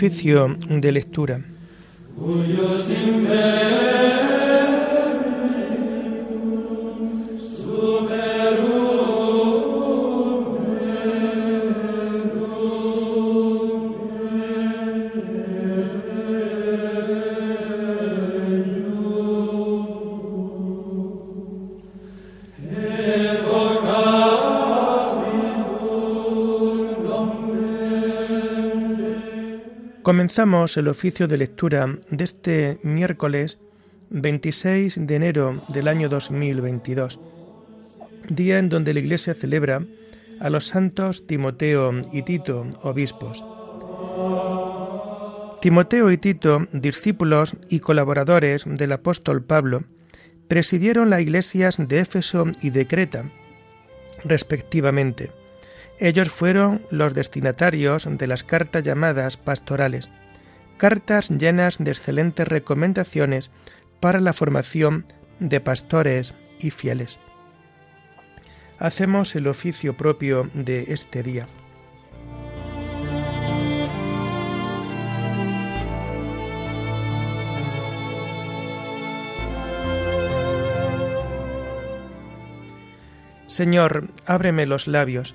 Oficio de lectura. Comenzamos el oficio de lectura de este miércoles 26 de enero del año 2022, día en donde la Iglesia celebra a los santos Timoteo y Tito, obispos. Timoteo y Tito, discípulos y colaboradores del apóstol Pablo, presidieron las iglesias de Éfeso y de Creta, respectivamente ellos fueron los destinatarios de las cartas llamadas pastorales, cartas llenas de excelentes recomendaciones para la formación de pastores y fieles. Hacemos el oficio propio de este día. Señor, ábreme los labios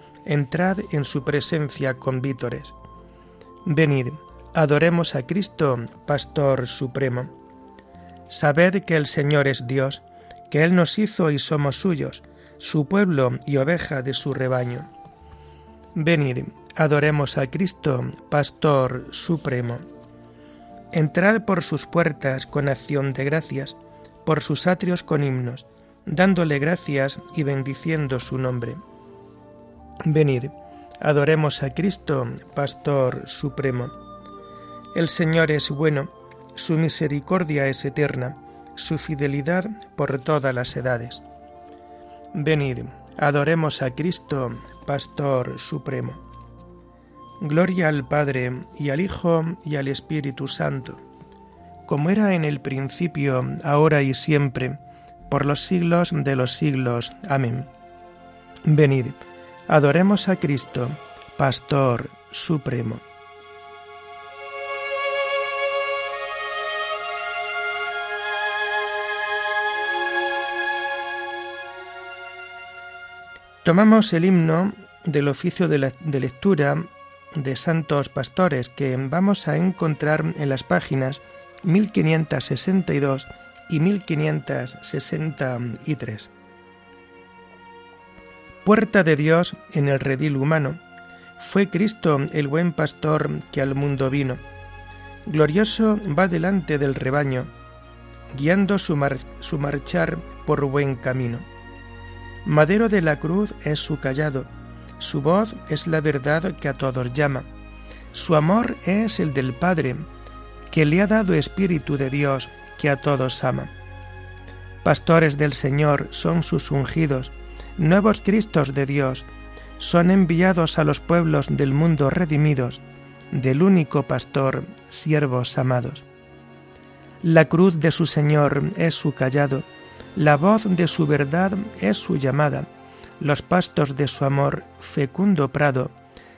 entrad en su presencia con vítores. Venid, adoremos a Cristo, Pastor Supremo. Sabed que el Señor es Dios, que Él nos hizo y somos suyos, su pueblo y oveja de su rebaño. Venid, adoremos a Cristo, Pastor Supremo. Entrad por sus puertas con acción de gracias, por sus atrios con himnos, dándole gracias y bendiciendo su nombre Venid, adoremos a Cristo, Pastor Supremo. El Señor es bueno, su misericordia es eterna, su fidelidad por todas las edades. Venid, adoremos a Cristo, Pastor Supremo. Gloria al Padre y al Hijo y al Espíritu Santo, como era en el principio, ahora y siempre, por los siglos de los siglos. Amén. Venid, Adoremos a Cristo, Pastor Supremo. Tomamos el himno del oficio de, lectura de santos pastores que vamos a encontrar en las páginas 1562 y 1563 puerta de Dios en el redil humano, fue Cristo el buen pastor que al mundo vino. Glorioso va delante del rebaño, guiando su, su marchar por buen camino. Madero de la cruz es su callado, su voz es la verdad que a todos llama, su amor es el del Padre, que le ha dado Espíritu de Dios que a todos ama. Pastores del Señor son sus ungidos, nuevos Cristos de Dios, son enviados a los pueblos del mundo redimidos, del único pastor, siervos amados. La cruz de su Señor es su callado, la voz de su verdad es su llamada, los pastos de su amor, fecundo prado,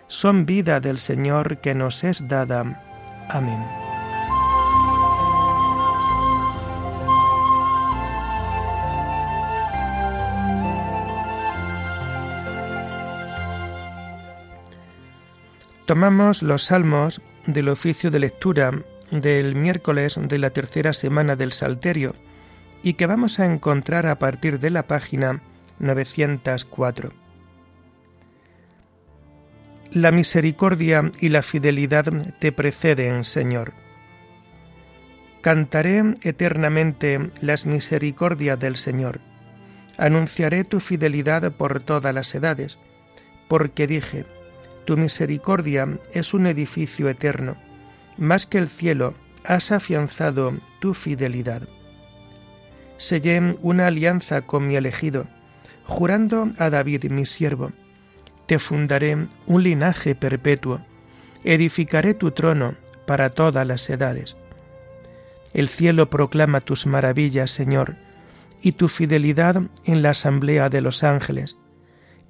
son vida del Señor que nos es dada. Amén. Tomamos los salmos del oficio de lectura del miércoles de la tercera semana del Salterio y que vamos a encontrar a partir de la página 904. La misericordia y la fidelidad te preceden, Señor. Cantaré eternamente las misericordias del Señor. Anunciaré tu fidelidad por todas las edades, porque dije, tu misericordia es un edificio eterno, más que el cielo, has afianzado tu fidelidad. Sellé una alianza con mi elegido, jurando a David mi siervo, te fundaré un linaje perpetuo, edificaré tu trono para todas las edades. El cielo proclama tus maravillas, Señor, y tu fidelidad en la asamblea de los ángeles.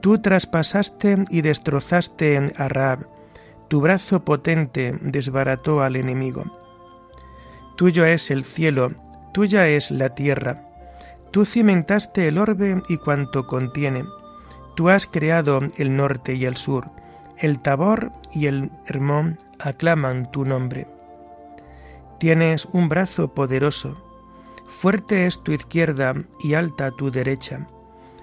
Tú traspasaste y destrozaste en Arab, tu brazo potente desbarató al enemigo. Tuyo es el cielo, tuya es la tierra. Tú cimentaste el orbe y cuanto contiene. Tú has creado el norte y el sur. El Tabor y el Hermón aclaman tu nombre. Tienes un brazo poderoso. Fuerte es tu izquierda y alta tu derecha.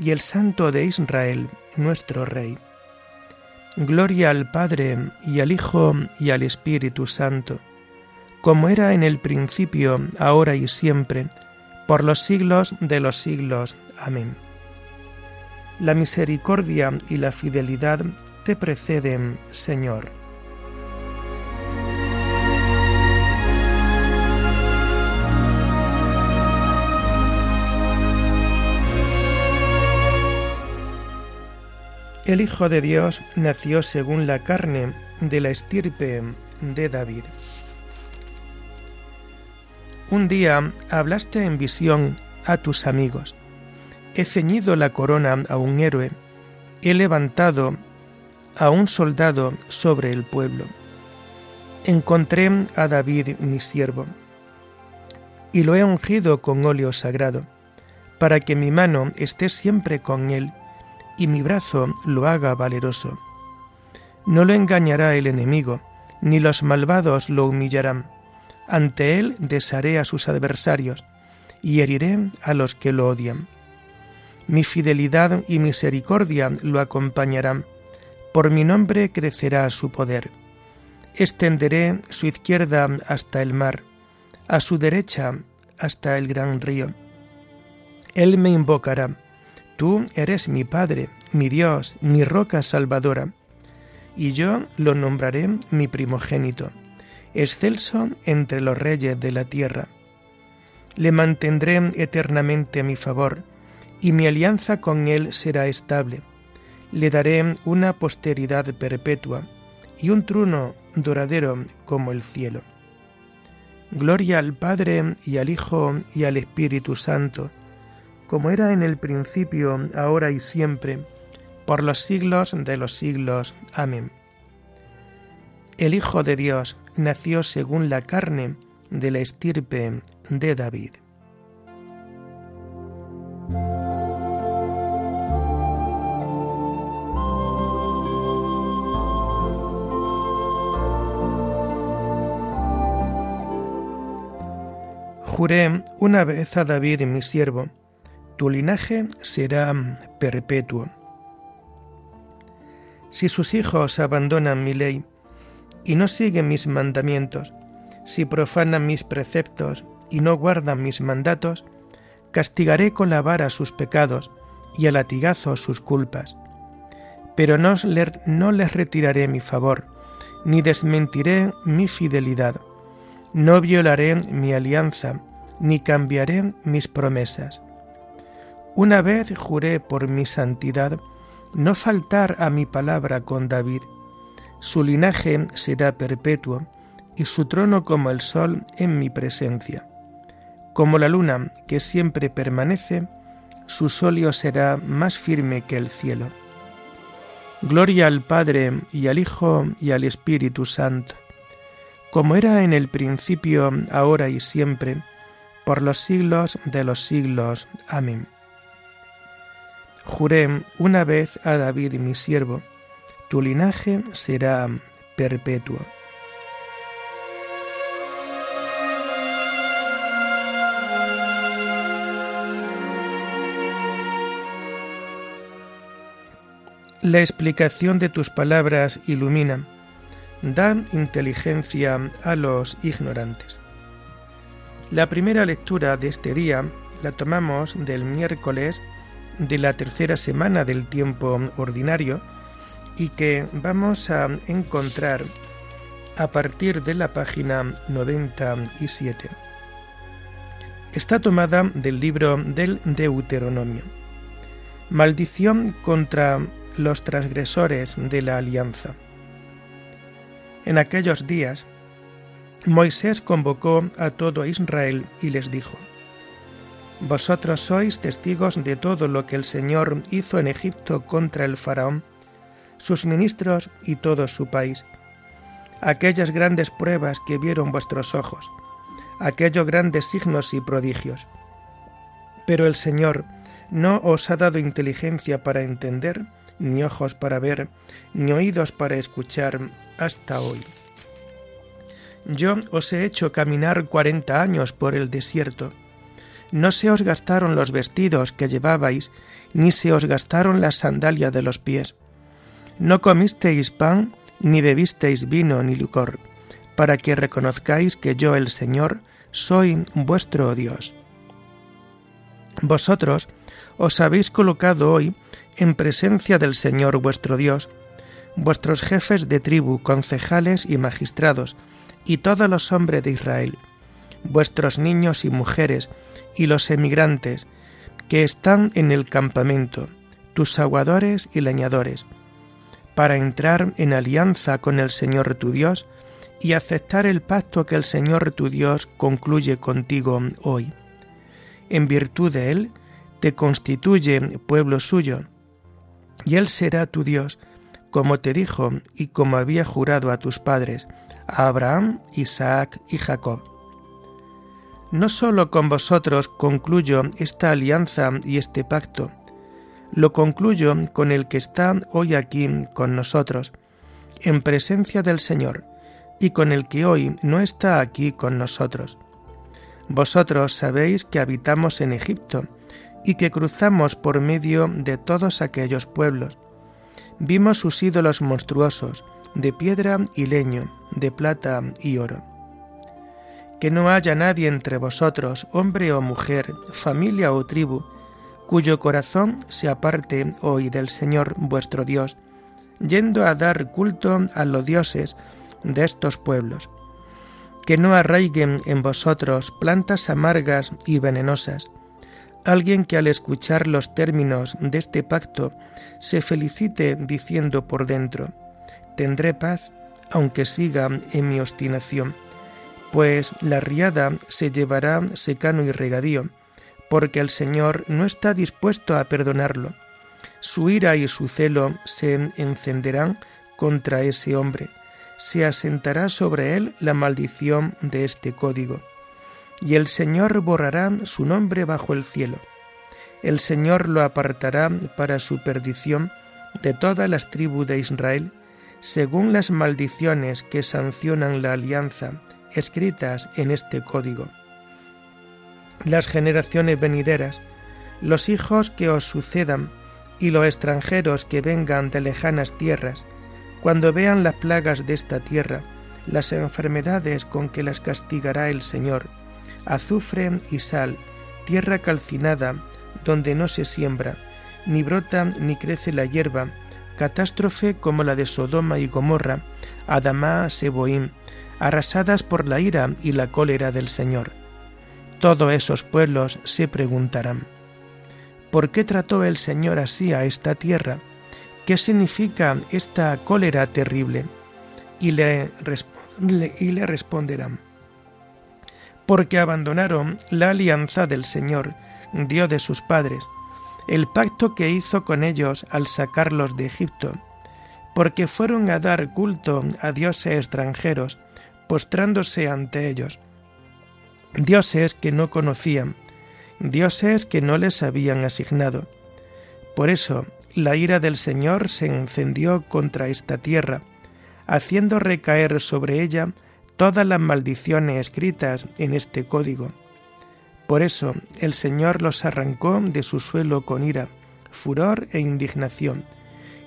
y el Santo de Israel nuestro Rey. Gloria al Padre y al Hijo y al Espíritu Santo, como era en el principio, ahora y siempre, por los siglos de los siglos. Amén. La misericordia y la fidelidad te preceden, Señor. El Hijo de Dios nació según la carne de la estirpe de David. Un día hablaste en visión a tus amigos He ceñido la corona a un héroe, he levantado a un soldado sobre el pueblo. Encontré a David mi siervo, y lo he ungido con óleo sagrado, para que mi mano esté siempre con él, y mi brazo lo haga valeroso. No lo engañará el enemigo, ni los malvados lo humillarán. Ante él desharé a sus adversarios, y heriré a los que lo odian mi fidelidad y misericordia lo acompañarán. Por mi nombre crecerá su poder. Extenderé su izquierda hasta el mar, a su derecha hasta el gran río. Él me invocará. Tú eres mi Padre, mi Dios, mi roca salvadora. Y yo lo nombraré mi primogénito, excelso entre los reyes de la tierra. Le mantendré eternamente a mi favor y mi alianza con él será estable. Le daré una posteridad perpetua y un trono doradero como el cielo. Gloria al Padre y al Hijo y al Espíritu Santo, como era en el principio, ahora y siempre, por los siglos de los siglos. Amén. El Hijo de Dios nació según la carne de la estirpe de David. Juré una vez a David mi siervo, tu linaje será perpetuo. Si sus hijos abandonan mi ley y no siguen mis mandamientos, si profanan mis preceptos y no guardan mis mandatos, castigaré con la vara sus pecados y a latigazo sus culpas. Pero no, no les retiraré mi favor, ni desmentiré mi fidelidad. No violaré mi alianza, ni cambiaré mis promesas. Una vez juré por mi santidad no faltar a mi palabra con David. Su linaje será perpetuo y su trono como el sol en mi presencia. Como la luna que siempre permanece, su solio será más firme que el cielo. Gloria al Padre y al Hijo y al Espíritu Santo, como era en el principio, ahora y siempre, por los siglos de los siglos. Amén. Juré una vez a David mi siervo, tu linaje será perpetuo. La explicación de tus palabras ilumina, da inteligencia a los ignorantes. La primera lectura de este día la tomamos del miércoles de la tercera semana del tiempo ordinario y que vamos a encontrar a partir de la página 97. Está tomada del libro del Deuteronomio. Maldición contra los transgresores de la alianza. En aquellos días, Moisés convocó a todo Israel y les dijo, Vosotros sois testigos de todo lo que el Señor hizo en Egipto contra el faraón, sus ministros y todo su país, aquellas grandes pruebas que vieron vuestros ojos, aquellos grandes signos y prodigios. Pero el Señor no os ha dado inteligencia para entender, ni ojos para ver, ni oídos para escuchar hasta hoy. Yo os he hecho caminar cuarenta años por el desierto. No se os gastaron los vestidos que llevabais, ni se os gastaron las sandalias de los pies. No comisteis pan, ni bebisteis vino ni licor, para que reconozcáis que yo el Señor soy vuestro Dios. Vosotros os habéis colocado hoy en presencia del Señor vuestro Dios, vuestros jefes de tribu, concejales y magistrados, y todos los hombres de Israel, vuestros niños y mujeres, y los emigrantes, que están en el campamento, tus aguadores y leñadores, para entrar en alianza con el Señor tu Dios y aceptar el pacto que el Señor tu Dios concluye contigo hoy. En virtud de él, te constituye pueblo suyo, y Él será tu Dios, como te dijo y como había jurado a tus padres, a Abraham, Isaac y Jacob. No solo con vosotros concluyo esta alianza y este pacto, lo concluyo con el que está hoy aquí con nosotros, en presencia del Señor, y con el que hoy no está aquí con nosotros. Vosotros sabéis que habitamos en Egipto, y que cruzamos por medio de todos aquellos pueblos. Vimos sus ídolos monstruosos, de piedra y leño, de plata y oro. Que no haya nadie entre vosotros, hombre o mujer, familia o tribu, cuyo corazón se aparte hoy del Señor vuestro Dios, yendo a dar culto a los dioses de estos pueblos. Que no arraiguen en vosotros plantas amargas y venenosas, Alguien que al escuchar los términos de este pacto se felicite diciendo por dentro, tendré paz aunque siga en mi obstinación, pues la riada se llevará secano y regadío, porque el Señor no está dispuesto a perdonarlo. Su ira y su celo se encenderán contra ese hombre, se asentará sobre él la maldición de este código y el Señor borrará su nombre bajo el cielo. El Señor lo apartará para su perdición de todas las tribus de Israel, según las maldiciones que sancionan la alianza escritas en este código. Las generaciones venideras, los hijos que os sucedan y los extranjeros que vengan de lejanas tierras, cuando vean las plagas de esta tierra, las enfermedades con que las castigará el Señor, azufre y sal, tierra calcinada, donde no se siembra, ni brota ni crece la hierba, catástrofe como la de Sodoma y Gomorra, Adamá, Seboim, arrasadas por la ira y la cólera del Señor. Todos esos pueblos se preguntarán, ¿por qué trató el Señor así a esta tierra? ¿Qué significa esta cólera terrible? y le, y le responderán, porque abandonaron la alianza del Señor, Dios de sus padres, el pacto que hizo con ellos al sacarlos de Egipto, porque fueron a dar culto a dioses extranjeros, postrándose ante ellos, dioses que no conocían, dioses que no les habían asignado. Por eso la ira del Señor se encendió contra esta tierra, haciendo recaer sobre ella todas las maldiciones escritas en este código. Por eso el Señor los arrancó de su suelo con ira, furor e indignación,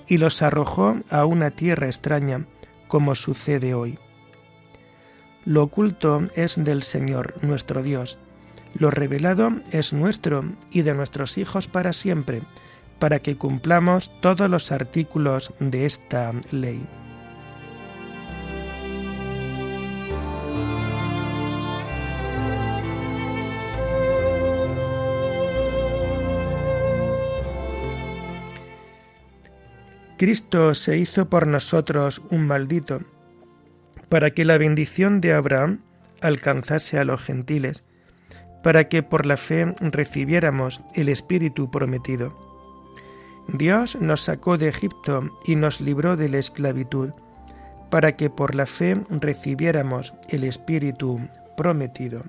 y los arrojó a una tierra extraña, como sucede hoy. Lo oculto es del Señor, nuestro Dios, lo revelado es nuestro y de nuestros hijos para siempre, para que cumplamos todos los artículos de esta ley. Cristo se hizo por nosotros un maldito, para que la bendición de Abraham alcanzase a los gentiles, para que por la fe recibiéramos el Espíritu prometido. Dios nos sacó de Egipto y nos libró de la esclavitud, para que por la fe recibiéramos el Espíritu prometido.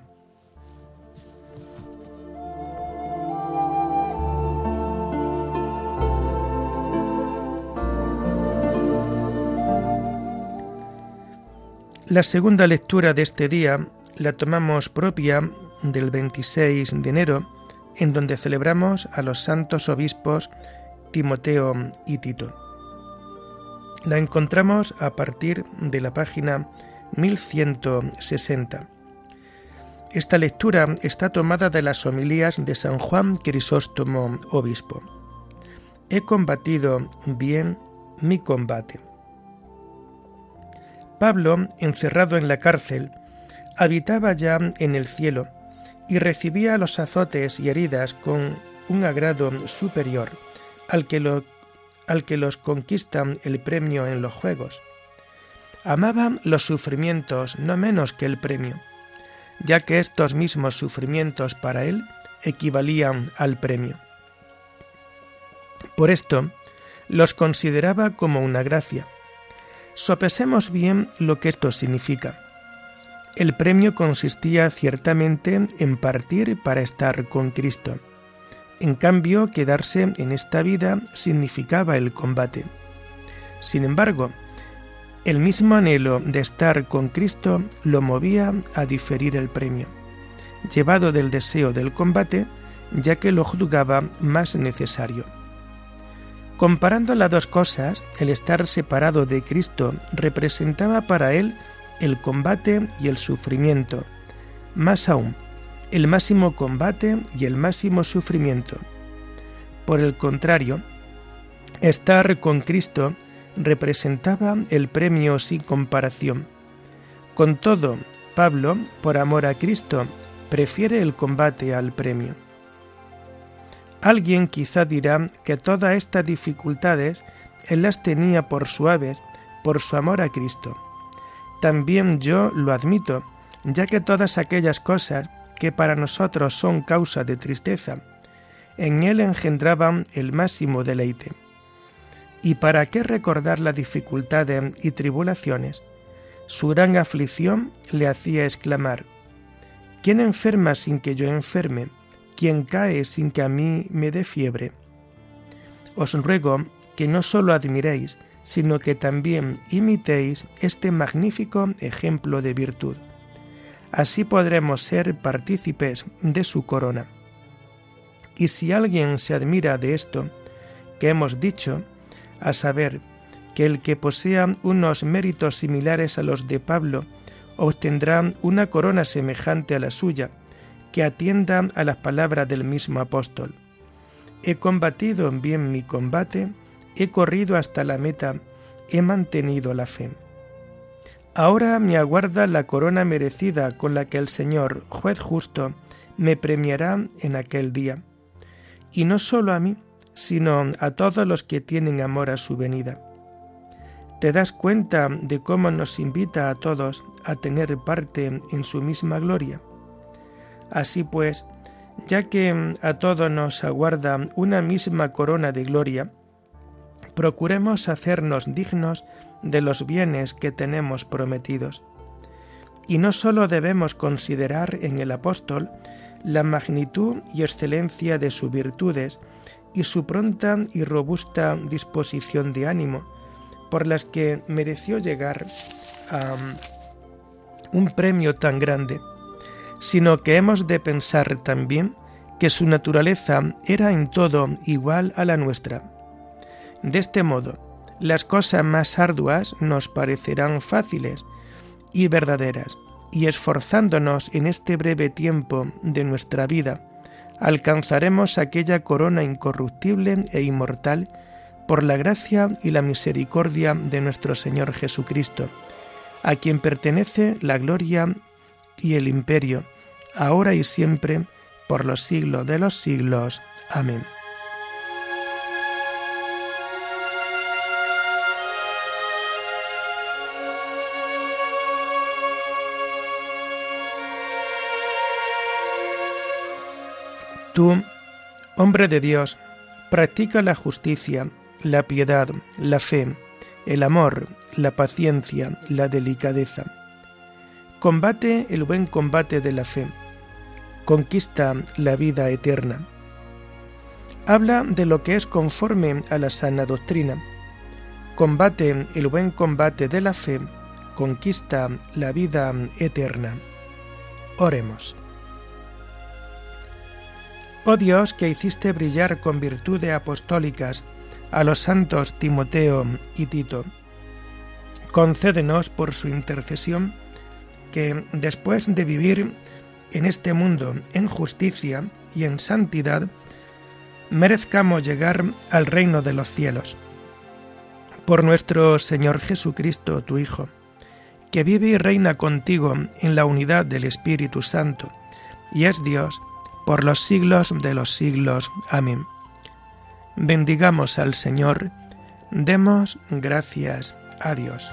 La segunda lectura de este día la tomamos propia del 26 de enero, en donde celebramos a los santos obispos Timoteo y Tito. La encontramos a partir de la página 1160. Esta lectura está tomada de las homilías de San Juan Crisóstomo, obispo. He combatido bien mi combate. Pablo, encerrado en la cárcel, habitaba ya en el cielo y recibía los azotes y heridas con un agrado superior al que, los conquistan el premio en los juegos. Amaba los sufrimientos no menos que el premio, ya que estos mismos sufrimientos para él equivalían al premio. Por esto, los consideraba como una gracia, Sopesemos bien lo que esto significa. El premio consistía ciertamente en partir para estar con Cristo. En cambio, quedarse en esta vida significaba el combate. Sin embargo, el mismo anhelo de estar con Cristo lo movía a diferir el premio, llevado del deseo del combate, ya que lo juzgaba más necesario. Comparando las dos cosas, el estar separado de Cristo representaba para él el combate y el sufrimiento, más aún, el máximo combate y el máximo sufrimiento. Por el contrario, estar con Cristo representaba el premio sin comparación. Con todo, Pablo, por amor a Cristo, prefiere el combate al premio. Alguien quizá dirá que todas estas dificultades él las tenía por suaves, por su amor a Cristo. También yo lo admito, ya que todas aquellas cosas que para nosotros son causa de tristeza, en él engendraban el máximo deleite. ¿Y para qué recordar las dificultades y tribulaciones? Su gran aflicción le hacía exclamar, ¿quién enferma sin que yo enferme? Quien cae sin que a mí me dé fiebre. Os ruego que no solo admiréis, sino que también imitéis este magnífico ejemplo de virtud. Así podremos ser partícipes de su corona. Y si alguien se admira de esto que hemos dicho, a saber, que el que posea unos méritos similares a los de Pablo obtendrá una corona semejante a la suya, que atienda a las palabras del mismo apóstol. He combatido bien mi combate, he corrido hasta la meta, he mantenido la fe. Ahora me aguarda la corona merecida con la que el Señor, juez justo, me premiará en aquel día. Y no solo a mí, sino a todos los que tienen amor a su venida. te das cuenta de cómo nos invita a todos a tener parte en su misma gloria. Así pues, ya que a todos nos aguarda una misma corona de gloria, procuremos hacernos dignos de los bienes que tenemos prometidos. Y no sólo debemos considerar en el apóstol la magnitud y excelencia de sus virtudes y su pronta y robusta disposición de ánimo, por las que mereció llegar a un premio tan grande, sino que hemos de pensar también que su naturaleza era en todo igual a la nuestra. De este modo, las cosas más arduas nos parecerán fáciles y verdaderas, y esforzándonos en este breve tiempo de nuestra vida, alcanzaremos aquella corona incorruptible e inmortal por la gracia y la misericordia de nuestro Señor Jesucristo, a quien pertenece la gloria y el imperio, ahora y siempre, por los siglos de los siglos. Amén. Tú, hombre de Dios, practica la justicia, la piedad, la fe, el amor, la paciencia, la delicadeza. Combate el buen combate de la fe. Conquista la vida eterna. Habla de lo que es conforme a la sana doctrina. Combate el buen combate de la fe. Conquista la vida eterna. Oremos. Oh Dios, que hiciste brillar con virtudes apostólicas a los santos Timoteo y Tito. Concédenos por su intercesión que después de vivir en este mundo en justicia y en santidad, merezcamos llegar al reino de los cielos. Por nuestro Señor Jesucristo, tu Hijo, que vive y reina contigo en la unidad del Espíritu Santo, y es Dios por los siglos de los siglos. Amén. Bendigamos al Señor, demos gracias a Dios.